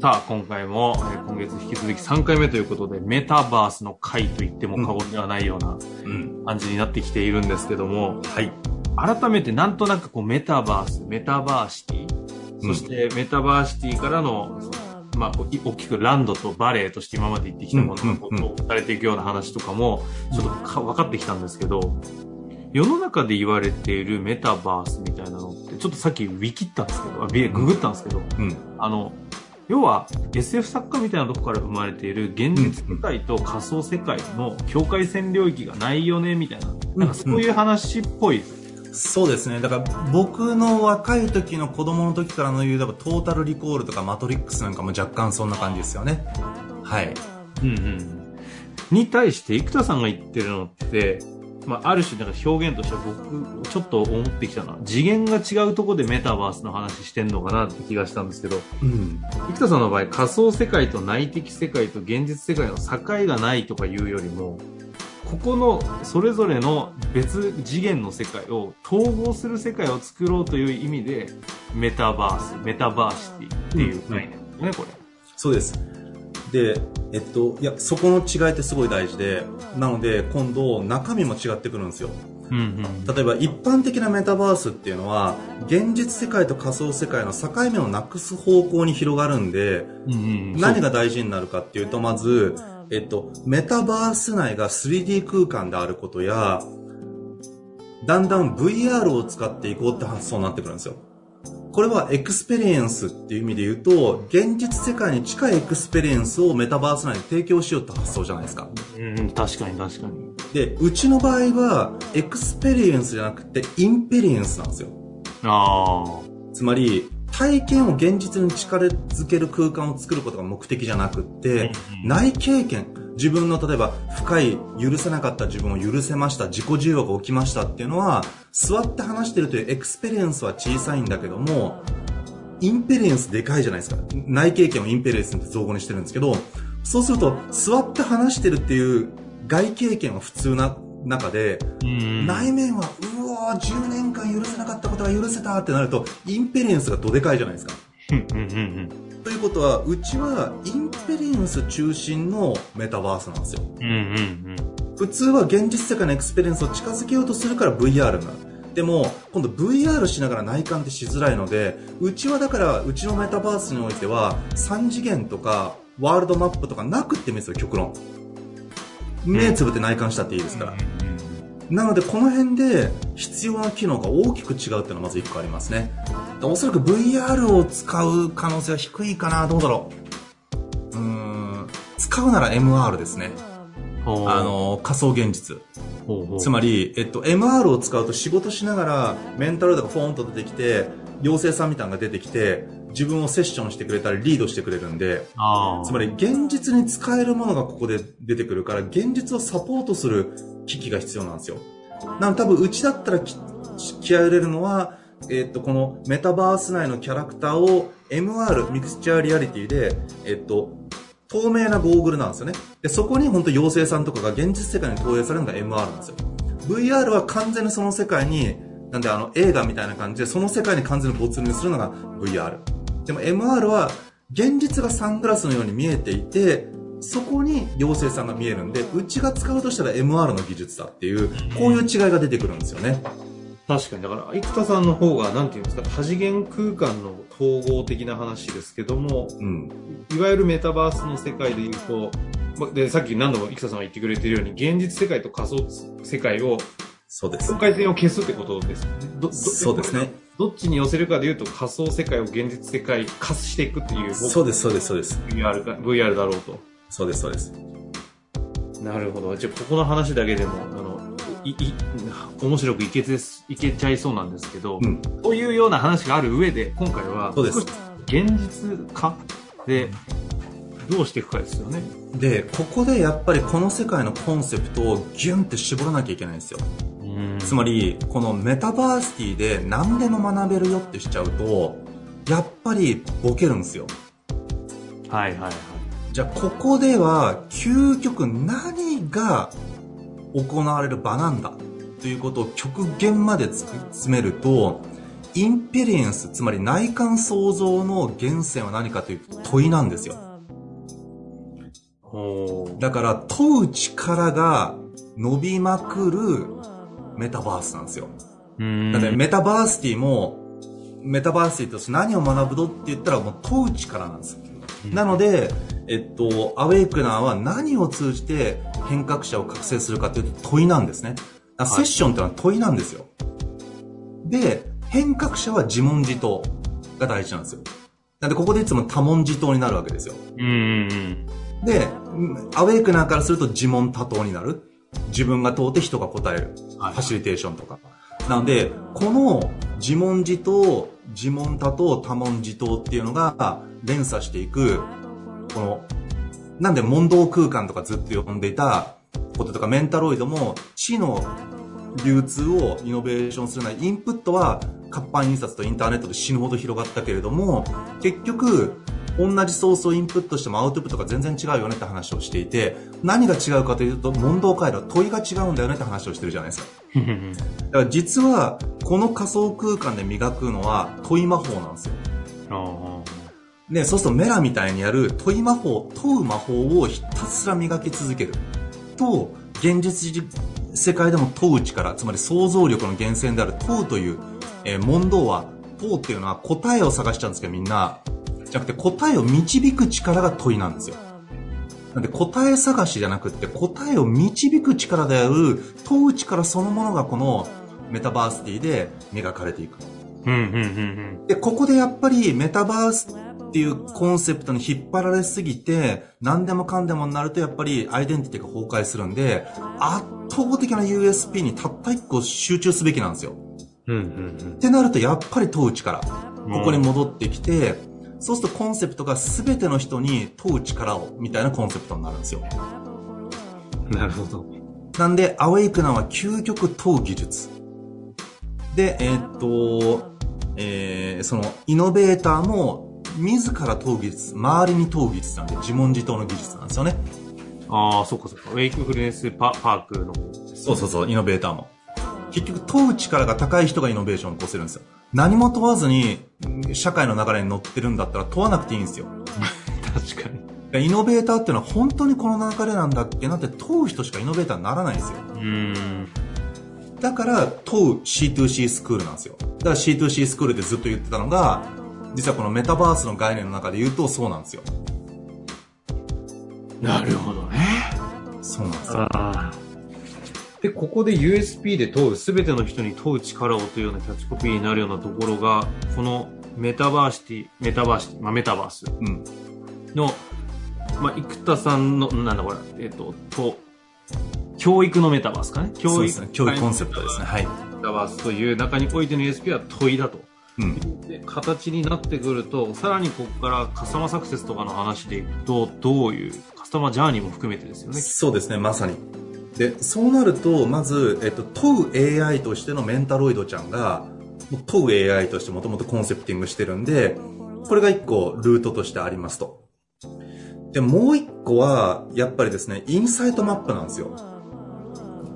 さあ、今回も、えー、今月引き続き3回目ということで、メタバースの回と言っても過言ではないような感じになってきているんですけども、はい。改めてなんとなくこうメタバース、メタバーシティ、そしてメタバーシティからの、まあ、大きくランドとバレーとして今まで言ってきたものがこうされていくような話とかも、ちょっとか分かってきたんですけど、世の中で言われているメタバースみたいなのって、ちょっとさっきウィキったんですけど、ググったんですけど、うん、あの、要は SF 作家みたいなとこから生まれている現実世界と仮想世界の境界線領域がないよねみたいな、なんかそういう話っぽいそうですね。だから僕の若い時の子供の時からの言う、トータルリコールとかマトリックスなんかも若干そんな感じですよね。はい。うんうん。に対して生田さんが言ってるのって、まあ、ある種なんか表現としては僕ちょっと思ってきたのは次元が違うところでメタバースの話してんのかなって気がしたんですけど、うん、生田さんの場合仮想世界と内的世界と現実世界の境がないとかいうよりもここのそれぞれの別次元の世界を統合する世界を作ろうという意味でメタバースメタバーシティっていう概念ですね、うん、これ。そうですでえっといやそこの違いってすごい大事でなので今度中身も違ってくるんですよ。うんうん、例えば一般的なメタバースっていうのは現実世界と仮想世界の境目をなくす方向に広がるんで、うんうん、何が大事になるかっていうとまずえっと、メタバース内が 3D 空間であることや、だんだん VR を使っていこうって発想になってくるんですよ。これは experience っていう意味で言うと、現実世界に近い experience をメタバース内に提供しようって発想じゃないですか。うん、確かに確かに。で、うちの場合は、 experience じゃなくて、 inperience なんですよ。ああ。つまり、体験を現実に近づける空間を作ることが目的じゃなくって、内経験、自分の例えば深い許せなかった自分を許せました、自己受容が起きましたっていうのは、座って話してるという experience は小さいんだけども、 inperience でかいじゃないですか。内経験を inperience って造語にしてるんですけど、そうすると、座って話してるっていう外経験は普通な中で、内面は、うわ10年間許せなかったことが許せたってなると、 inperience がどでかいじゃないですか。ということは、うちは inperience 中心のメタバースなんですよ。普通は現実世界の experience を近づけようとするから VR になる。でも、今度 VR しながら内観ってしづらいので、うちはだから、うちのメタバースにおいては、3次元とか、ワールドマップとかなくってもいいですよ、極論。目つぶって内観したっていいですから。なので、この辺で必要な機能が大きく違うっていうのはまず1個ありますね。おそらく VR を使う可能性は低いかな、どうだろう。うん、使うなら MR ですね。あの、仮想現実。つまり、えっと、MR を使うと仕事しながらメンタルとかフォーンと出てきて、妖精さんみたいなのが出てきて、自分をセッションしてくれたりリードしてくれるんで、つまり現実に使えるものがここで出てくるから、現実をサポートする機器が必要なんですよ。なので多分うちだったら気合入れるのは、えっと、このメタバース内のキャラクターを MR、ミクスチャーリアリティで、えっと、透明なゴーグルなんですよね。で、そこに本当妖精さんとかが現実世界に投影されるのが MR なんですよ。VR は完全にその世界に、なんであの映画みたいな感じで、その世界に完全に没入するのが VR。でも MR は現実がサングラスのように見えていて、そこに妖精さんが見えるんで、うちが使うとしたら MR の技術だっていう、こういう違いが出てくるんですよね。確かに、だから、生田さんの方が、なんていうんですか、多次元空間の統合的な話ですけども、うん、いわゆるメタバースの世界で言うと、で、さっき何度も生田さんが言ってくれてるように、現実世界と仮想世界をそうです。境界線を消すってことですね。そうですね。どっちに寄せるかでいうと仮想世界を現実世界化していくっていう。そうです、そうです、そうです。VR か、VR だろうと。そうです、そうです。なるほど。じゃあ、ここの話だけでも、あの、い、い、面白くいけて、いけちゃいそうなんですけど、うん、というような話がある上で、今回は、そうです。現実化？で、どうしていくかですよね。で、ここでやっぱりこの世界のコンセプトをギュンって絞らなきゃいけないんですよ。つまり、このメタバーシティで何でも学べるよってしちゃうと、やっぱりボケるんですよ。はいはいはい。じゃあここでは究極何が行われる場なんだということを極限まで詰めると、インペリエンス、つまり内観創造の源泉は何かという問いなんですよ。だから問う力が伸びまくるメタバースなんですよ。だってメタバーシティも、メタバーシティとして何を学ぶのって言ったらもう問う力なんですよ。なので、えっと、アウェイクナーは何を通じて変革者を覚醒するかというと問いなんですね。セッションってのは問いなんですよ。で、変革者は自問自答が大事なんですよ。なんでここでいつも多問自答になるわけですよ。うん。で、アウェイクナーからすると自問多答になる。自分が問うて人が答える。はい、ファシリテーションとか。なので、この自問自答、自問多答、多問自答っていうのが連鎖していく、この、なんで問答空間とかずっと呼んでいたこととかメンタロイドも知の流通をイノベーションするなインプットは活版印刷とインターネットで死ぬほど広がったけれども、結局、同じソースをインプットしてもアウトプットが全然違うよねって話をしていて、何が違うかというと、問答回路、問いが違うんだよねって話をしてるじゃないですか。だから実は、この仮想空間で磨くのは問い魔法なんですよ。ね、そうするとメラみたいにやる問い魔法、問う魔法をひたすら磨き続ける。と、現実世界でも問う力、つまり想像力の源泉である問うという、えー、問答は、問うっていうのは答えを探しちゃうんですけどみんな、じゃなくて答えを導く力が問いなんですよ。なんで答え探しじゃなくて答えを導く力である問う力そのものがこのメタバースティで磨かれていく。で、ここでやっぱりメタバースっていうコンセプトに引っ張られすぎて、何でもかんでもになるとやっぱりアイデンティティが崩壊するんで、圧倒的な USP にたった一個集中すべきなんですよ。ってなるとやっぱり問う力。ここに戻ってきて、そうするとコンセプトが全ての人に問う力を、みたいなコンセプトになるんですよ。なるほど。なんで、アウェイクナーは究極問う技術。で、えー、っと、えー、その、イノベーターも、自ら問う技術、周りに問う技術なんで、自問自答の技術なんですよね。ああ、そっかそっか。ウェイクフルネスパパークの、そうそうそう、イノベーターも。結局問う力が高い人がイノベーションを起こせるんですよ。何も問わずに社会の流れに乗ってるんだったら問わなくていいんですよ。確かに。イノベーターっていうのは本当にこの流れなんだっけなって問う人しかイノベーターにならないんですよ。だから問う C2C スクールなんですよ。だから C2C スクールでずっと言ってたのが、実はこのメタバースの概念の中で言うとそうなんですよ。なるほどね。そうなんですよ。で、ここで USP で問う、すべての人に問う力をというようなキャッチコピーになるようなところが、このメタバーシティ、メタバーシティ、まあ、メタバース。の、うん、まあ、生田さんの、なんだこれ、えっ、ー、と、と、教育のメタバースかね。教育、ね、教育コンセプトですね。はい。メタバースという中においての USP は問いだと。うん、で形になってくるとさらにここからカスタマーサクセスとかの話でいくとどういうカスタマージャーニーも含めてですよね。そうですね。まさにでそうなるとまず、えっと、問う AI としてのメンタロイドちゃんが問う AI としてもともとコンセプティングしてるんでこれが1個ルートとしてありますとでもう1個はやっぱりですねインサイトマップなんですよ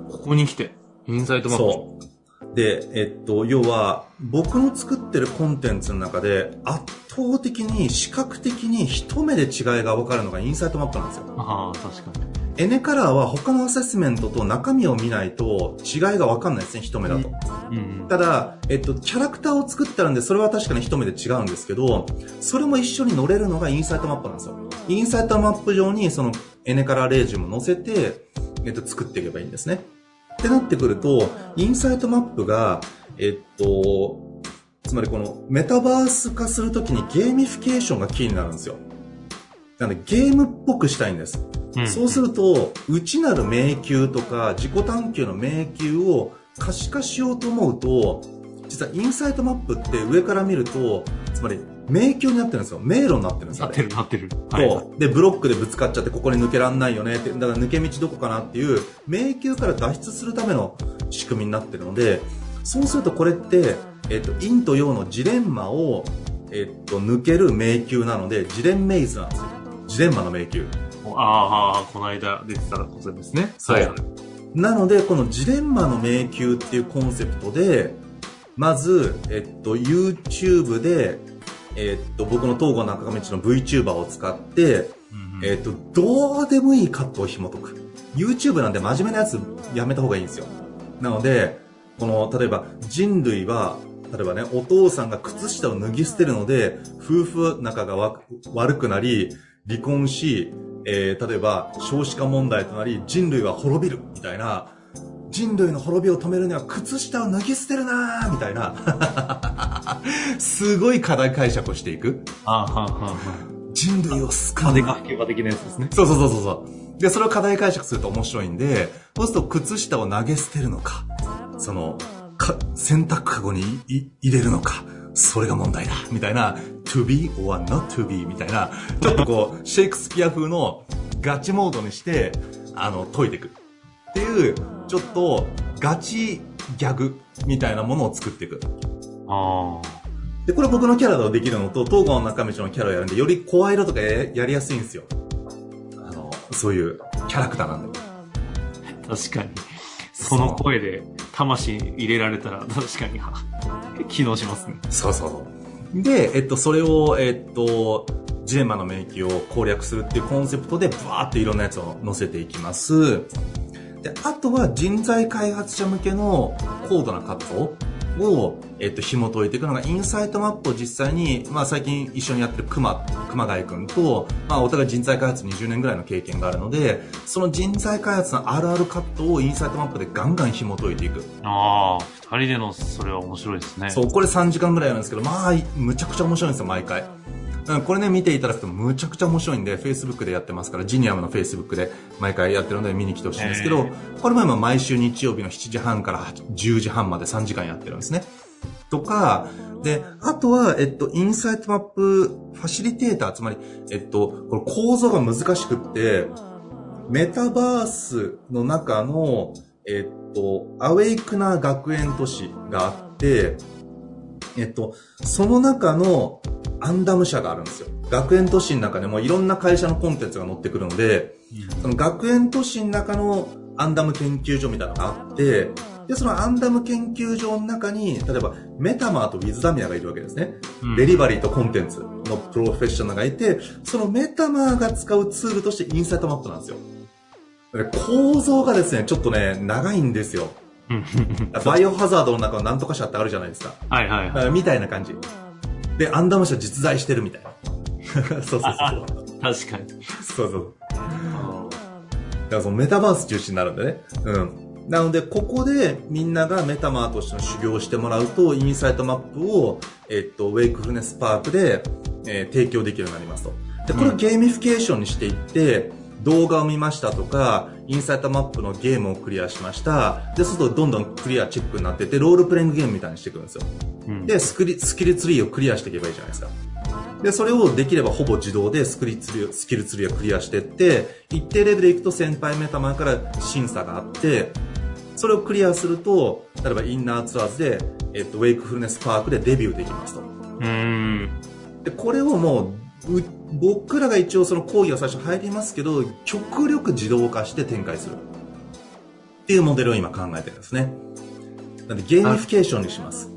ここに来てインサイトマップそうで、えっと、要は、僕の作ってるコンテンツの中で、圧倒的に視覚的に一目で違いが分かるのがインサイトマップなんですよ。ああ、確かに。エネカラーは他のアセスメントと中身を見ないと違いが分かんないですね、一目だと。うん、ただ、えっと、キャラクターを作ってあるんで、それは確かに一目で違うんですけど、それも一緒に乗れるのがインサイトマップなんですよ。インサイトマップ上にそのエネカラーレージュも載せて、えっと、作っていけばいいんですね。ってなってくると、インサイトマップが、えっと、つまりこのメタバース化するときにゲーミフィケーションがキーになるんですよ。なのでゲームっぽくしたいんです。うん、そうすると、内なる迷宮とか自己探求の迷宮を可視化しようと思うと、実はインサイトマップって上から見ると、つまり迷宮になってるんですよ。迷路になってるんですよ。なってる、なってる。そう。で、ブロックでぶつかっちゃって、ここに抜けらんないよねって、だから抜け道どこかなっていう、迷宮から脱出するための仕組みになってるので、そうするとこれって、えっと、陰と陽のジレンマを、えっと、抜ける迷宮なので、ジレンメイズなんですよ。ジレンマの迷宮。ああ、この間出てたことですね。はい。なので、このジレンマの迷宮っていうコンセプトで、まず、えっと、YouTube で、えっと、僕の東郷中道の VTuber を使って、えっと、どうでもいいカットを紐解く。YouTube なんで真面目なやつやめた方がいいんですよ。なので、この、例えば人類は、例えばね、お父さんが靴下を脱ぎ捨てるので、夫婦仲が悪くなり、離婚し、えー、例えば少子化問題となり、人類は滅びる、みたいな、人類の滅びを止めるには靴下を脱ぎ捨てるなみたいなすごい課題解釈をしていく。あはは人類を救う。風が吹けば的なやつですね。そうそうそうそう。で、それを課題解釈すると面白いんで、そうすると靴下を投げ捨てるのか、その、か、洗濯かごに入れるのか、それが問題だ、みたいな、to be or not to be みたいな、ちょっとこう、シェイクスピア風のガチモードにして、あの、解いていく。っていう、ちょっとガチギャグみたいなものを作っていく。ああ。で、これ僕のキャラとできるのと、東郷の中道のキャラをやるんで、より声色とかやりやすいんですよ。あの、そういうキャラクターなんで。確かに。その声で魂入れられたら確かに機能しますね。そうそう。で、えっと、それを、えっと、ジレンマの免疫を攻略するっていうコンセプトで、ブワーっていろんなやつを載せていきます。で、あとは人材開発者向けの高度な活動を、えっと、紐解いていくのが、インサイトマップを実際に、まあ最近一緒にやってる熊、熊谷くんと、まあお互い人材開発20年ぐらいの経験があるので、その人材開発のあるあるカットをインサイトマップでガンガン紐解いていく。ああ、二人でのそれは面白いですね。そう、これ3時間ぐらいなんですけど、まあ、むちゃくちゃ面白いんですよ、毎回。これね、見ていただくとむちゃくちゃ面白いんで、Facebook でやってますから、ジニアムの Facebook で毎回やってるので見に来てほしいんですけど、これも毎週日曜日の7時半から10時半まで3時間やってるんですね。とか、で、あとは、えっと、インサイトマップファシリテーター、つまり、えっと、この構造が難しくって、メタバースの中の、えっと、アウェイクな学園都市があって、えっと、その中のアンダム社があるんですよ。学園都市の中でもいろんな会社のコンテンツが載ってくるので、その学園都市の中のアンダム研究所みたいなのがあって、で、そのアンダム研究所の中に、例えば、メタマーとウィズダミアがいるわけですね。うん、デリバリーとコンテンツのプロフェッショナルがいて、そのメタマーが使うツールとしてインサイトマップなんですよ。構造がですね、ちょっとね、長いんですよ。バイオハザードの中のなんとか社ってあるじゃないですか。はいはい、はい。みたいな感じ。で、アンダム社実在してるみたいな。そうそうそう。確かに。そうそう。だからそのメタバース中心になるんでね。うん。なので、ここでみんながメタマーとしての修行をしてもらうと、インサイトマップを、えっと、ウェイクフルネスパークで、えー、提供できるようになりますと。で、これをゲーミフィケーションにしていって、動画を見ましたとか、インサイトマップのゲームをクリアしました。で、そうするとどんどんクリアチックになってて、ロールプレイングゲームみたいにしていくんですよ。うん、で、スキル、スキルツリーをクリアしていけばいいじゃないですか。で、それをできればほぼ自動でスクリツリスキルツリーをクリアしていって、一定レベルでいくと先輩メタマンから審査があって、それをクリアすると、例えばインナーツアーズで、えっと、ウェイクフルネスパークでデビューできますと。うん。で、これをもう、僕らが一応その講義が最初入りますけど、極力自動化して展開する。っていうモデルを今考えてるんですね。なんでゲーミフィケーションにします。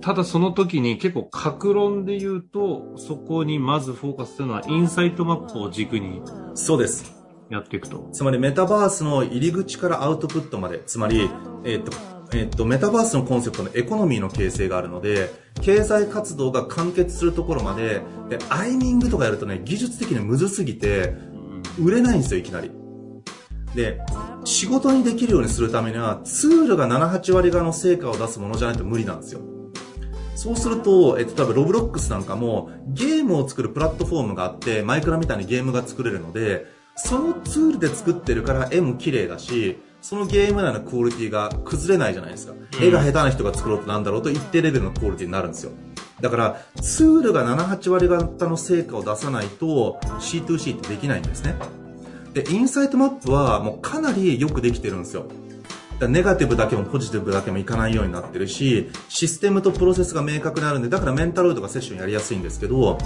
ただその時に結構各論で言うと、そこにまずフォーカスするのはインサイトマップを軸に。そうです。やっていくと。つまりメタバースの入り口からアウトプットまで、つまり、えっ、と、えっ、と、メタバースのコンセプトのエコノミーの形成があるので、経済活動が完結するところまで、で、アイミングとかやるとね、技術的にむずすぎて、売れないんですよ、いきなり。で、仕事にできるようにするためには、ツールが7、8割側の成果を出すものじゃないと無理なんですよ。そうすると、えっと、例えばロブロックスなんかも、ゲームを作るプラットフォームがあって、マイクラみたいにゲームが作れるので、そのツールで作ってるから絵も綺麗だし、そのゲーム内のクオリティが崩れないじゃないですか。うん、絵が下手な人が作ろうとなんだろうと一定レベルのクオリティになるんですよ。だから、ツールが7、8割方の成果を出さないと C2C ってできないんですね。で、インサイトマップはもうかなりよくできてるんですよ。ネガティブだけもポジティブだけもいかないようになってるし、システムとプロセスが明確にあるんで、だからメンタルとかセッションやりやすいんですけど、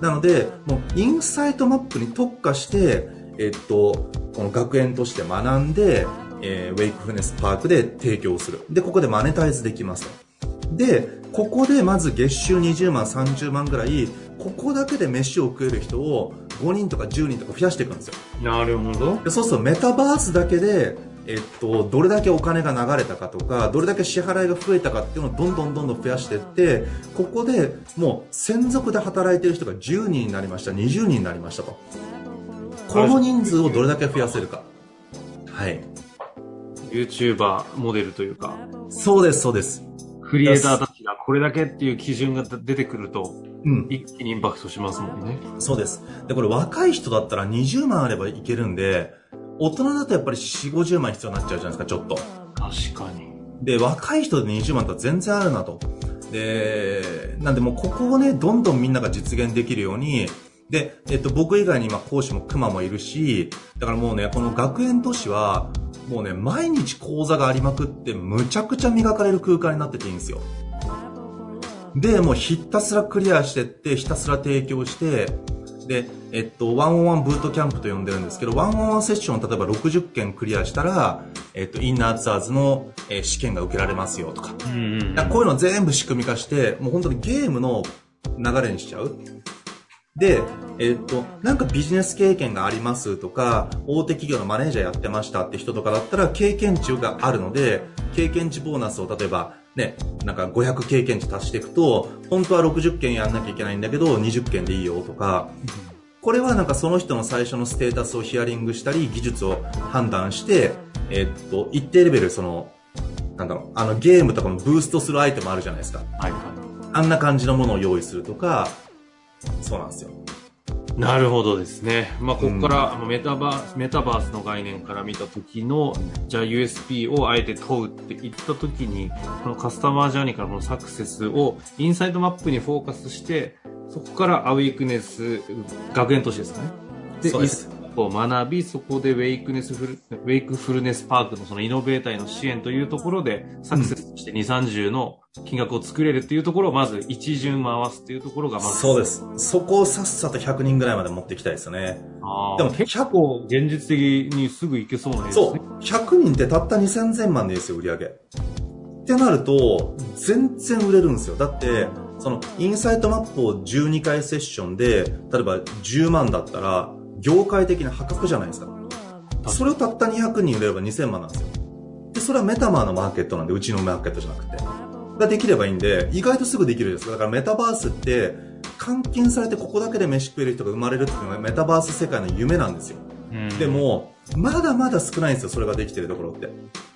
なので、もうインサイトマップに特化して、えっと、この学園として学んで、えー、ウェイクフネスパークで提供する。で、ここでマネタイズできますと。で、ここでまず月収20万、30万ぐらい、ここだけで飯を食える人を5人とか10人とか増やしていくんですよ。なるほど。でそうするとメタバースだけで、えっと、どれだけお金が流れたかとか、どれだけ支払いが増えたかっていうのをどんどんどんどん増やしていって、ここでもう専属で働いてる人が10人になりました、20人になりましたと。この人数をどれだけ増やせるか。はい。YouTuber モデルというか。そうです、そうです。クリエイターたちがこれだけっていう基準が出てくると、うん、一気にインパクトしますもんね。そうです。で、これ若い人だったら20万あればいけるんで、大人だとやっぱり4、50万必要になっちゃうじゃないですか、ちょっと。確かに。で、若い人で20万と全然あるなと。で、なんでもうここをね、どんどんみんなが実現できるように、で、えっと、僕以外に今講師も熊もいるし、だからもうね、この学園都市は、もうね、毎日講座がありまくって、むちゃくちゃ磨かれる空間になってていいんですよ。で、もうひたすらクリアしてって、ひたすら提供して、で、えっと、ワンオンワンブートキャンプと呼んでるんですけど、ワンオンワンセッションを例えば60件クリアしたら、えっと、インナーツアーズの、えー、試験が受けられますよとか。うんうん、こういうの全部仕組み化して、もう本当にゲームの流れにしちゃう。で、えっと、なんかビジネス経験がありますとか、大手企業のマネージャーやってましたって人とかだったら、経験値があるので、経験値ボーナスを例えば、ね、なんか500経験値足していくと、本当は60件やんなきゃいけないんだけど、20件でいいよとか、これはなんかその人の最初のステータスをヒアリングしたり、技術を判断して、えっと、一定レベルその、なんだろう、あのゲームとかもブーストするアイテムあるじゃないですか。はいはい。あんな感じのものを用意するとか、そうなんですよ。なるほどですね。まあ、ここから、うん、メタバース、メタバースの概念から見たときの、じゃあ USP をあえて問うって言ったときに、このカスタマージャーニーからこのサクセスをインサイドマップにフォーカスして、そこからアウェイクネス、学園都市ですかね。で、そうですを学び、そこでウェイクネスフル、ウェイクフルネスパークのそのイノベーターへの支援というところで、サクセスして2、30の金額を作れるっていうところをまず一巡回すっていうところがまず。そうです。そこをさっさと100人ぐらいまで持っていきたいですよね。でも結構現実的にすぐいけそうなですね。そう。100人ってたった2000万でですよ、売り上げ。ってなると、全然売れるんですよ。だって、その、インサイトマップを12回セッションで、例えば10万だったら、業界的な破格じゃないですか。それをたった200人売れれば2000万なんですよ。で、それはメタマーのマーケットなんで、うちのマーケットじゃなくて。ができればいいんで、意外とすぐできるんですだからメタバースって、監禁されてここだけで飯食える人が生まれるっていうのがメタバース世界の夢なんですよ。でも、まだまだ少ないんですよ、それができてるところって。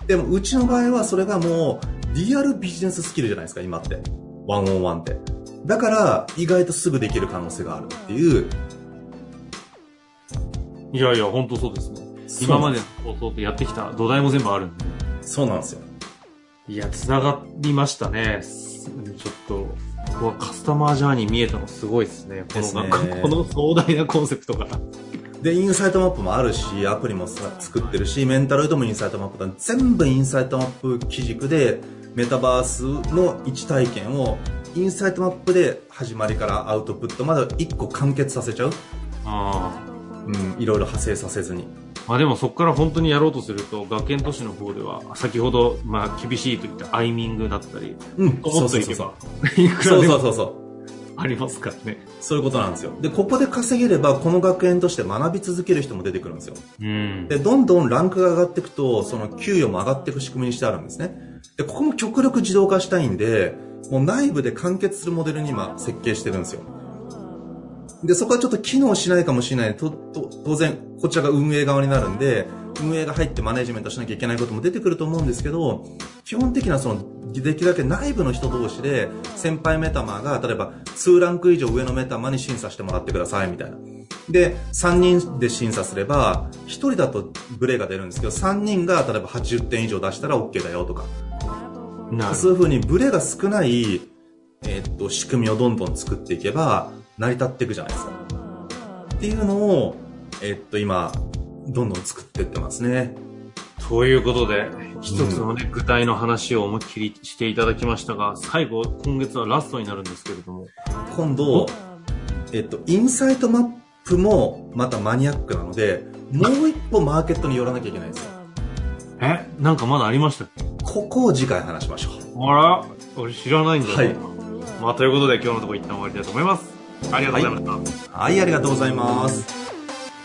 でも、うちの場合はそれがもう、リアルビジネススキルじゃないですか、今って。ワンオンワンって。だから、意外とすぐできる可能性があるっていう、いやいや、本当そうですね。今までの放送ってやってきた土台も全部あるんで。そうなんですよ。いや、繋がりましたね。ちょっと、ここはカスタマージャーニー見えたのすごいですね。この、ね、この壮大なコンセプトから。で、インサイトマップもあるし、アプリも作ってるし、メンタロイドもインサイトマップだ。全部インサイトマップ基軸で、メタバースの一体験を、インサイトマップで始まりからアウトプットまで一個完結させちゃう。ああ。うん、いろいろ派生させずに。まあでもそこから本当にやろうとすると、学研都市の方では、先ほど、まあ厳しいといったアイミングだったり、うん、思っていけば、そうそうそうそう。ありますからね。そういうことなんですよ。で、ここで稼げれば、この学園として学び続ける人も出てくるんですよ。うん。で、どんどんランクが上がっていくと、その給与も上がっていく仕組みにしてあるんですね。で、ここも極力自動化したいんで、もう内部で完結するモデルに今設計してるんですよ。で、そこはちょっと機能しないかもしれない。と、と、当然、こちらが運営側になるんで、運営が入ってマネジメントしなきゃいけないことも出てくると思うんですけど、基本的なその、できるだけ内部の人同士で、先輩メタマーが、例えば2ランク以上上のメタマーに審査してもらってください、みたいな。で、3人で審査すれば、1人だとブレが出るんですけど、3人が例えば80点以上出したら OK だよとか。そういうふうにブレが少ない、えー、っと、仕組みをどんどん作っていけば、成り立っていくじゃないですか。っていうのを、えー、っと、今、どんどん作っていってますね。ということで、一つのね、うん、具体の話を思いっきりしていただきましたが、最後、今月はラストになるんですけれども。今度、えっと、インサイトマップもまたマニアックなので、もう一歩マーケットに寄らなきゃいけないんですよ。え？なんかまだありましたっけ？ここを次回話しましょう。あら俺知らないんだよ。はい。まあ、ということで今日のところ一旦終わりたいと思います。ありがとうございました。はい、はい、ありがとうございます。